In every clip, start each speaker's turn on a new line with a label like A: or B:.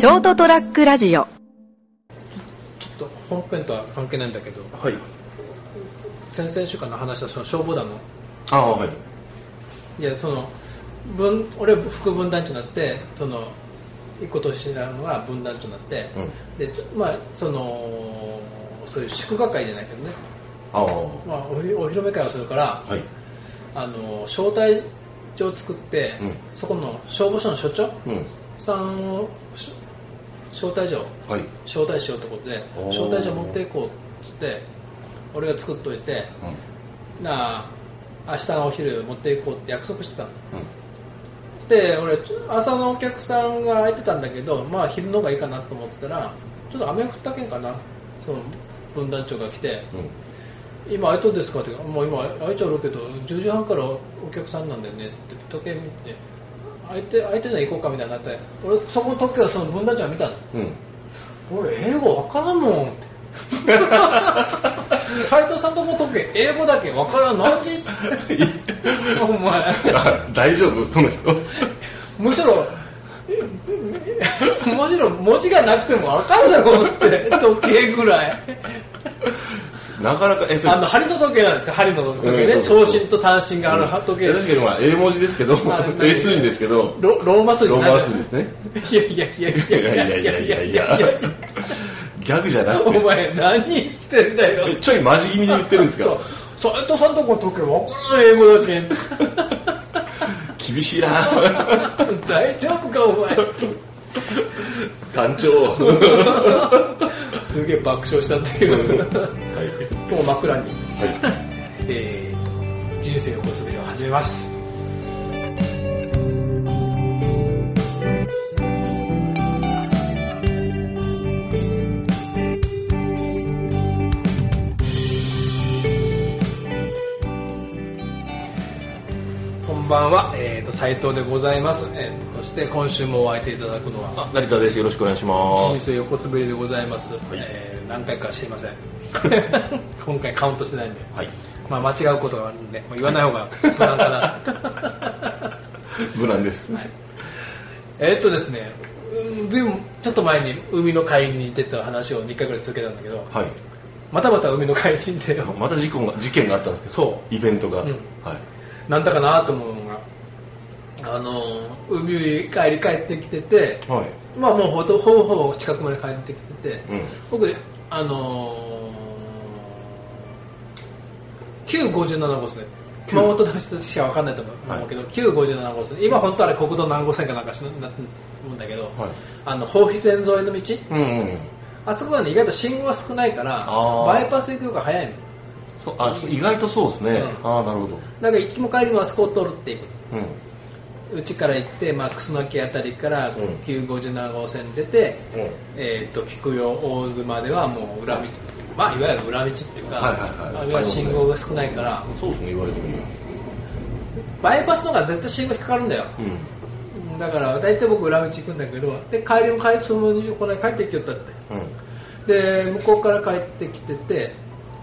A: ショートトラックラジオ
B: ちょっと本編とは関係ないんだけど
C: はい。
B: 先々週間の話したその消防団の
C: ああ、はい。
B: いやその分俺副分団長になってその一個年下なのが分団長になって、でちょまあそのそういう祝賀会じゃないけどね、
C: ああ、
B: まあ、おひお披露目会をするから、
C: はい。
B: あの招待状を作って、
C: うん
B: そこの消防署の所長
C: うん。
B: さんをし招待状
C: はい。
B: 招待しようってことで招待状持っていこうっつって俺が作っといて
C: うん。
B: なあ明日のお昼持っていこうって約束してたの
C: うん。
B: で俺朝のお客さんが空いてたんだけどまあ昼の方がいいかなと思ってたらちょっと雨降ったけんかなその分団長が来て
C: うん。
B: 「今空いとんですか?」ってもう今空いちゃうけど10時半からお客さんなんだよね」って時計見て「空いて空いてない行こうか」みたいになって俺そこの時はその分団長が見たの。
C: うん。
B: 俺英語わからんもんって。斉藤さんとこの時計英語だけわからん何時 お前。
C: あ大丈夫？その人。
B: むしろむしろ文字がなくてもわかるだろうって。時計ぐらい
C: なかなか、え、それ
B: あの針の時計なんですよ針の時計ね。長針と短針がある時計
C: 確かにまあ、英文字ですけど、英数字ですけど、
B: ロローマ数字。
C: ローマ数字ですね。
B: いやいやいやいやいやいやいやいや。いや
C: ギャグじゃなく
B: お
C: て、
B: 前何言ってんだよ。
C: えちょいマジ気味に言ってるんですか？
B: そう。斉藤さんとこの時計わからん英語だけ。
C: 厳しいな。
B: 大丈夫かお前。
C: 団長。
B: すげえ爆笑したっていう
C: はい。
B: もう枕に、
C: はい。
B: えー人生をこすべりを始めます斉藤でございます、えーそして今週もお相手いただくのは
C: あ、成田です。よろしくお願いします。
B: 人生横滑りでございます、えー何回か知りません 今回カウントしてないんで、
C: はい。
B: まあ、間違うことがあるんでもう言わない方が無難かな
C: 無難です。
B: はいえーっとですねうんずいぶんちょっと前に海の帰りに行ってた話を2回ぐらい続けたんだけど
C: はい。
B: またまた海の帰りに行って
C: また事故が、事件があったんですけど、
B: そ
C: イベントが。
B: うん
C: はい。
B: なんだかなと思うあの海に帰り帰ってきてて
C: はい。
B: まあもうほとほぼほぼ近くまで帰ってきてて、
C: うん。
B: 僕あのー、957号線熊本の人しか分かんないと思う,、
C: はい
B: けど957号線今本当あれ国道何号線かなんかしななって思うんだけど、
C: はい。
B: あの豊肥線沿いの道
C: うんうん。
B: あそこはね意外と信号が少ないからバイパス行くのが早いの
C: そうあ意外とそうですね。
B: うん
C: ああ、なるほど。
B: だから行きも帰りもあそこを通るっていく
C: うん。
B: うちから行って、まあ、楠木あたりから
C: うん。
B: 957号線出て、えー、と菊代大津まではもう裏道まあいわゆる裏道っていうか、
C: はいはいはい。
B: あれは信号が少ないから。
C: そうですね、言われてみれば。
B: バイパスの方が絶対信号引っかかるんだよ。
C: うん。
B: だから大体僕裏道行くんだけどで帰りも帰そのままこの間帰ってきよったって。
C: うん。
B: で向こうから帰ってきてて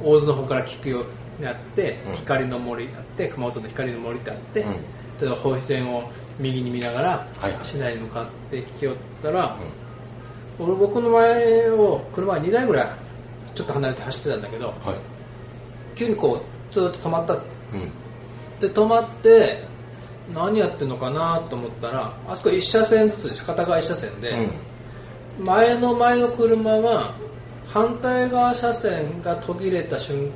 B: 大津の方から菊代にあって、
C: うん
B: 光の森あって熊本の光の森ってあって、
C: うん
B: で豊肥線を右に見ながら、
C: はいはい
B: 市内に向かってきよったら、俺僕の前を車2台ぐらいちょっと離れて走ってたんだけど
C: はい。
B: 急にこうずっと止まった
C: うん。
B: で止まって何やってんのかなと思ったらあそこ1車線ずつ片側1車線で、
C: うん。
B: 前の前の車が反対側車線が途切れた瞬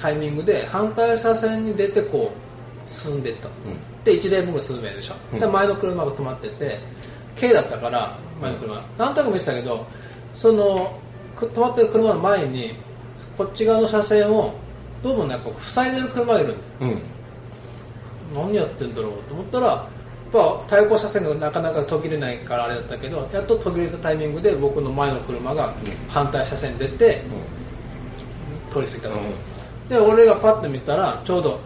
B: タイミングで反対車線に出てこう進んでいった。の
C: うん。
B: で1台分が進めるでしょ、
C: うん。
B: で前の車が止まってて軽だったから前の車、何となく見てたけどそのく止まってる車の前にこっち側の車線をどうもなんか塞いでる車がいるの。
C: うん。
B: 何やってんだろうと思ったらやっぱ対向車線がなかなか途切れないからあれだったけどやっと途切れたタイミングで僕の前の車が反対車線に出て通り過ぎたの、で俺がパッと見たらちょうど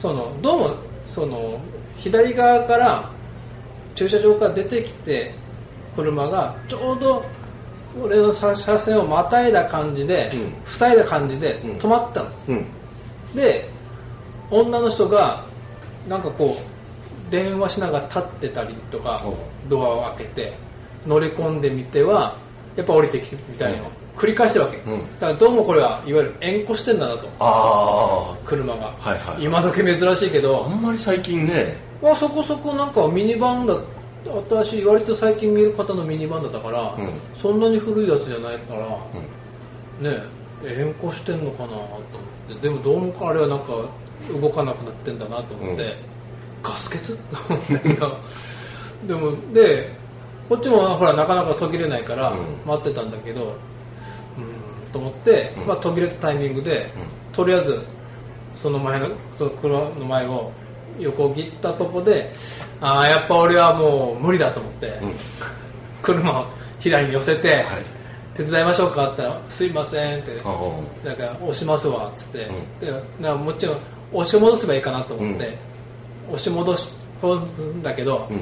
B: そのどうもその左側から駐車場から出てきて車がちょうど俺の車車線をまたいだ感じで、
C: うん
B: 塞いだ感じで
C: うん
B: 止まったの、
C: うん。うん。
B: で女の人がなんかこう電話しながら立ってたりとか
C: う
B: ドアを開けて乗り込んでみてはやっぱ降りてきてみたいな繰り返してるわけ、
C: うん。
B: だからどうもこれはいわゆる円弧してんだなと。
C: あ
B: 車が、
C: はいはい。
B: 今時珍しいけ
C: ああ
B: ど、
C: んまり最近ね。
B: まあ、そこそこなんかミニバンだ私割と最近見る方のミニバンだったから、
C: うん。
B: そんなに古いやつじゃないから、
C: うん。
B: ねえ変更してんのかなと思って。でもどうもあれはなんか動かなくなってんだなと思って、
C: うん。
B: ガス欠？でもでこっちもほらなかなか途切れないから
C: うん。
B: 待ってたんだけどうんと思って、
C: うん。
B: まあ、途切れたタイミングで、とりあえずその前のその車の前を横切ったとこでああやっぱ俺はもう無理だと思って、
C: うん。
B: 車を左に寄せて、
C: はい
B: 手伝いましょうかって言ったらすいませんって
C: ああ
B: なんか押しますわっつって、
C: うん。
B: でなもちろん押し戻せばいいかなと思って、押し戻すんだけど
C: う、ん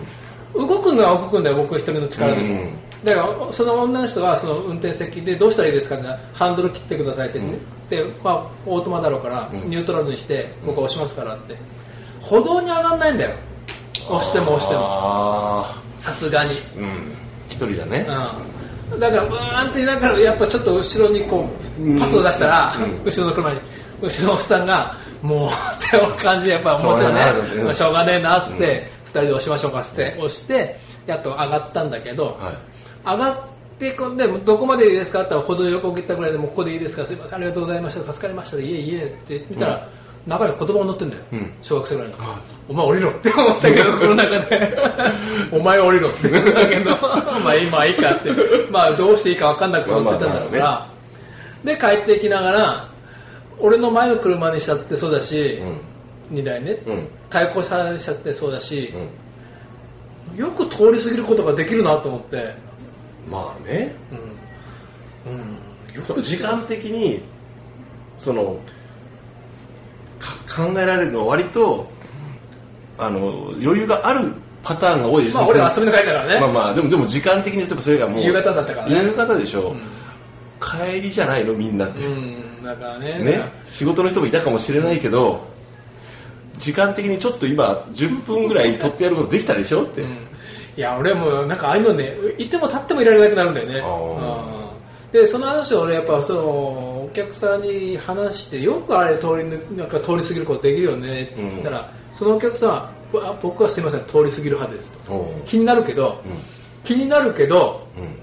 B: 動くのは動くんだよ僕一人の力でも、
C: うん。うん
B: だからその女の人がその運転席でどうしたらいいですかってハンドル切ってくださいって、
C: うん。
B: でまあ、オートマだろうから、
C: うん。
B: ニュートラルにして僕は押しますからって。歩道に上がんないんだよ。押しても押しても。
C: あ
B: さすがに。
C: あうん。一人じゃね。
B: うん、だからブーンってながらやっぱちょっと後ろにこ
C: う
B: パスを出したら、
C: うん。
B: 後ろの車に後ろのおっさんがもうっていう感じでやっぱもちろんね。
C: ね
B: しょうがねえなっつって、
C: うん
B: 二人で押しましょうかって押してやっと上がったんだけど、
C: はい。
B: 上がってこんでどこまでいいですか？って言ったら歩道横切ったぐらいでもうここでいいですか？すいませんありがとうございました助かりましたいえいえって見たら、中に子供が乗ってんだよ、
C: うん。
B: 小学生ぐらいの、
C: はい。
B: お前降りろって思ったけど、この中で。お前降りろって。言うんだけど、まあ今いいかって。まあどうしていいか分かんなくて乗ってたんだろうか
C: まあ
B: ら。で、帰っていきながら、俺の前の車にしちゃってそうだし、
C: うん
B: 2台ね、
C: うん
B: 対向車にしちゃってそうだし
C: う、ん
B: よく通り過ぎることができるなと思って。
C: まあね
B: うん。うん。よ
C: そう時間的にそのか考えられるのは割とあの余裕があるパターンが多いです
B: まあ俺は遊びの帰りだからね。
C: まあまあでもでも時間的に言ってもそれがもう
B: 夕方だったからね
C: 夕方でしょ、
B: うん
C: 帰りじゃないのみんなって、
B: うん、だからね。
C: ね仕事の人もいたかもしれないけど時間的にちょっと今10分ぐらい取ってやることできたでしょって、
B: うん。いや俺もなんかああいうのねいても立ってもいられなくなるんだよね。でその話を俺やっぱそのお客さんに話してよくあれ通り抜なんか通り過ぎることできるよねって言ったら、そのお客さんはあ僕はすいません通り過ぎる派です。と気になるけど、
C: うん。
B: 気になるけど
C: うん。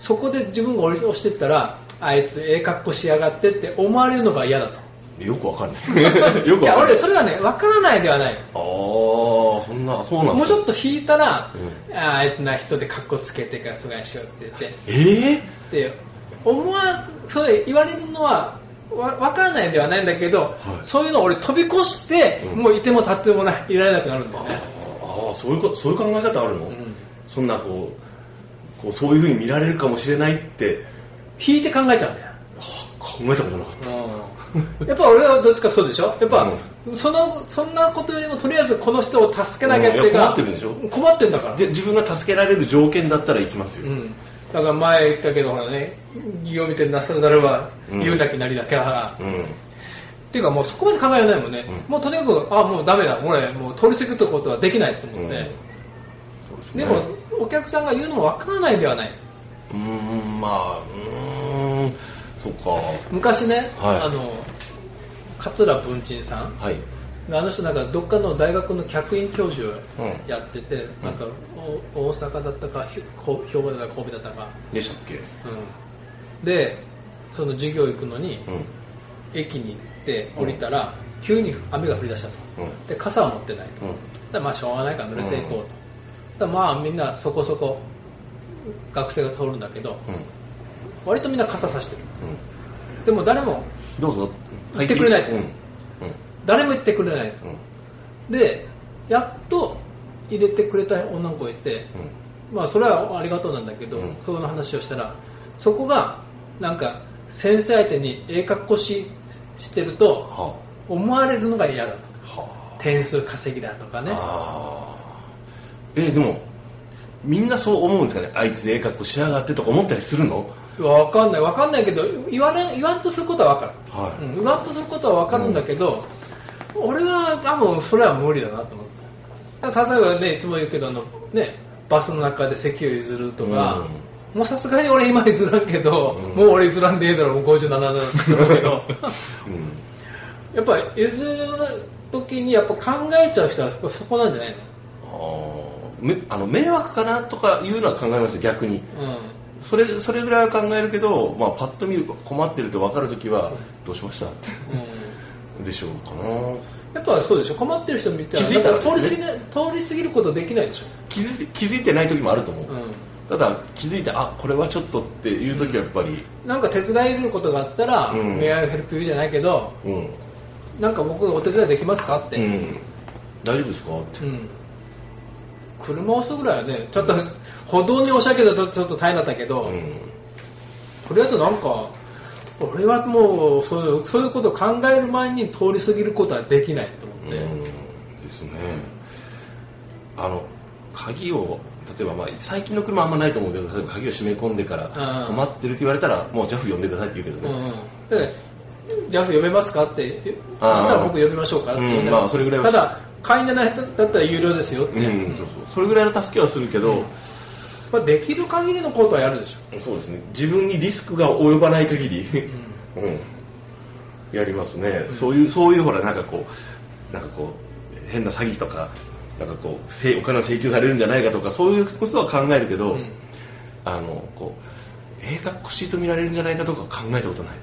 B: そこで自分が押してったらあいつええ格好しやがってって思われるのが嫌だと
C: よくわかんない。よく
B: いや
C: わかんない。
B: 俺それがね分からないではない。
C: ああそんなそうなん
B: もうちょっ
C: と
B: と引いたら、
C: う
B: ああいつな人で格好つけてからそがしようって言って。
C: ええ
B: で思わそれ言われるのはわ分からないではないんだけど、
C: はい。
B: そういうのを俺飛び越して、
C: うん。
B: もういても立ってもないいられなくなるんだよね、
C: ああそういうこそういう考え方あるの、
B: うん。
C: そんなこうこうそういうふうに見られるかもしれないって。
B: 引いて考えちゃうんだよ、
C: あ考えたことなかった
B: やっぱ俺はどっちかそうでしょ？やっぱ、そのそんなことよりもとりあえずこの人を助けなきゃっていう
C: うん困ってるんでしょ？
B: 困ってんだから。
C: で自分が助けられる条件だったら行きますよ、
B: うん、だから前言ったけどほらね義を見てなさるならば
C: うん。
B: 言うなきなりだけだから、
C: うん。
B: っていうかもうそこまで考えられないもんね、
C: うん。
B: もうとにかくあもうダメだ。俺もう通り過ぎることはできないと思って、
C: ですね。
B: でもお客さんが言うのもわからないではない。う
C: ーんまあうーんそっか。
B: 昔ね、
C: はい。
B: あの桂文鎮さん
C: はい。
B: あの人なんかどっかの大学の客員教授やってて、なんかお大阪だったか兵庫だったか神戸だったか、
C: でしたっけ？
B: うん、でその授業行くのに、
C: うん。
B: 駅に行って降りたら、急に雨が降り出したと。
C: うん。
B: で傘は持ってないと、
C: うん。
B: だからまあしょうがないから濡れていこうと、だからまあみんなそこそこ学生が通るんだけど
C: うん
B: 割とみんな傘さしてる。
C: うん。
B: でも誰も
C: どうぞ。
B: 言ってくれない。
C: うん。うん。
B: 誰も言ってくれない。
C: うん。
B: でやっと入れてくれた女の子がいて、まあそれはありがとうなんだけど、
C: うん。
B: その話をしたらそこがなんか先生相手にええ格好ししてると
C: は
B: 思われるのが嫌だと。
C: あ。は
B: 点数稼ぎだとか
C: あ
B: ね
C: えーでもみんなそう思うんですかね。あいつええ格好しやがってとか思ったりするの？
B: わかんない。わかんないけど言われ言わんとすることはわかる、
C: はい。
B: うん言わんとすることはわかるんだけど、俺は多分それは無理だなと思って。例えばねいつも言うけどあのねバスの中で席を譲るとか、もうさすがに俺今譲らんけど、
C: うん。
B: もう俺譲らんでいいだろうもう57だろうけど。
C: うん。
B: やっぱり譲る時にやっぱ考えちゃう人はそこなんじゃない
C: あー。めあの迷惑かなとかいうのは考えました逆に。
B: の
C: それそれぐらいは考えるけど、まあ、パッと見る困ってるって分かるときはどうしましたって。
B: うん、うん
C: でしょうかな。
B: やっぱそうでしょ。困ってる人見たら
C: 気づいたら
B: だから通り過ぎ通り過ぎることできないでしょ、
C: 気づい気づいてない時もあると思う、
B: うん。
C: ただ気づいてあこれはちょっとっていう時はやっぱり。
B: なんか手伝えることがあったら、
C: うん。
B: メアヘルプユーじゃないけど
C: うん、
B: なんか僕お手伝いできますかって、
C: うん、大丈夫ですかって、
B: うん車押すぐらいはねちょっと歩道に押し上げたとちょっと大変だったけど、
C: うん。
B: とりあえずなんか俺はもうそういうそういうことを考える前に通り過ぎることはできないと思って、
C: うん。ですね。あの鍵を例えば、まあ、最近の車はあんまないと思うけど例えば鍵を閉め込んでから
B: うん。
C: 困ってるって言われたらもう JAF 呼んでくださいって言うけどね、
B: うん。うんでじゃあ呼べますかって
C: あ
B: ったら僕呼びましょうかって言う
C: うん。まあそれぐらいは
B: ただ会員じゃない人だったら有料ですよって、
C: うんそうそう。それぐらいの助けはするけど、
B: まあ、できる限りのことはやるでしょ、
C: そうですね。自分にリスクが及ばない限り、
B: うん。
C: うん、やりますね、そういうそういうほらなんかこうなんかこう変な詐欺とかなんかこうせお金を請求されるんじゃないかとかそういうことは考えるけど、
B: うん。
C: あのこうええかっこしいと見られるんじゃないかとか考えたことない。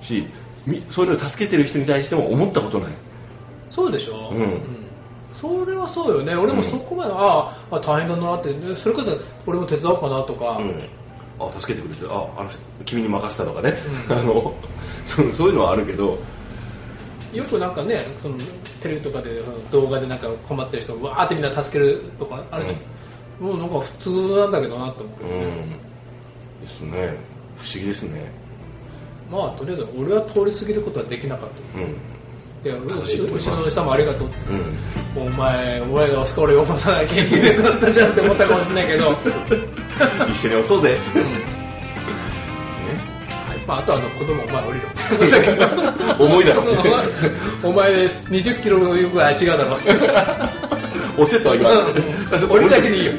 C: しみそういうのを助けてる人に対しても思ったことない。
B: そうでしょ、
C: うん
B: それはそうよね。俺もそこまで、ああ大変だなって。でそれこそ俺も手伝おうかなとか、
C: うん。あ助けてくれて。ああの君に任せたとかね、
B: うん。
C: あのそうそういうのはあるけど。
B: よくなんかねそのテレビとかで動画でなんか困ってる人をわーってみんな助けるとかあれと、もうなんか普通なんだけどなと思って、
C: うん。ですね。不思議ですね。
B: まあとりあえず俺は通り過ぎることはできなかった。
C: うん
B: うちの人もありがとうって。
C: うん。
B: お前お前が押すから俺押さなきゃいけなくなったじゃんって思ったかもしれないけど、
C: 一緒に押そうぜ、
B: うん。
C: ね
B: まあ、あとはあの子供お前降りろ。っ て
C: 重いだろ。
B: お前20キロの行くは違うだろ。
C: 押せとは言わない
B: 降りるだけでいいよ。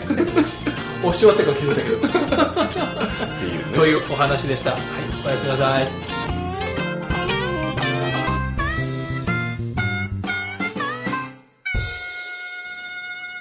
B: 押し終わってから気づいたけど。
C: っていうね。
B: というお話でした、はい、おやすみなさい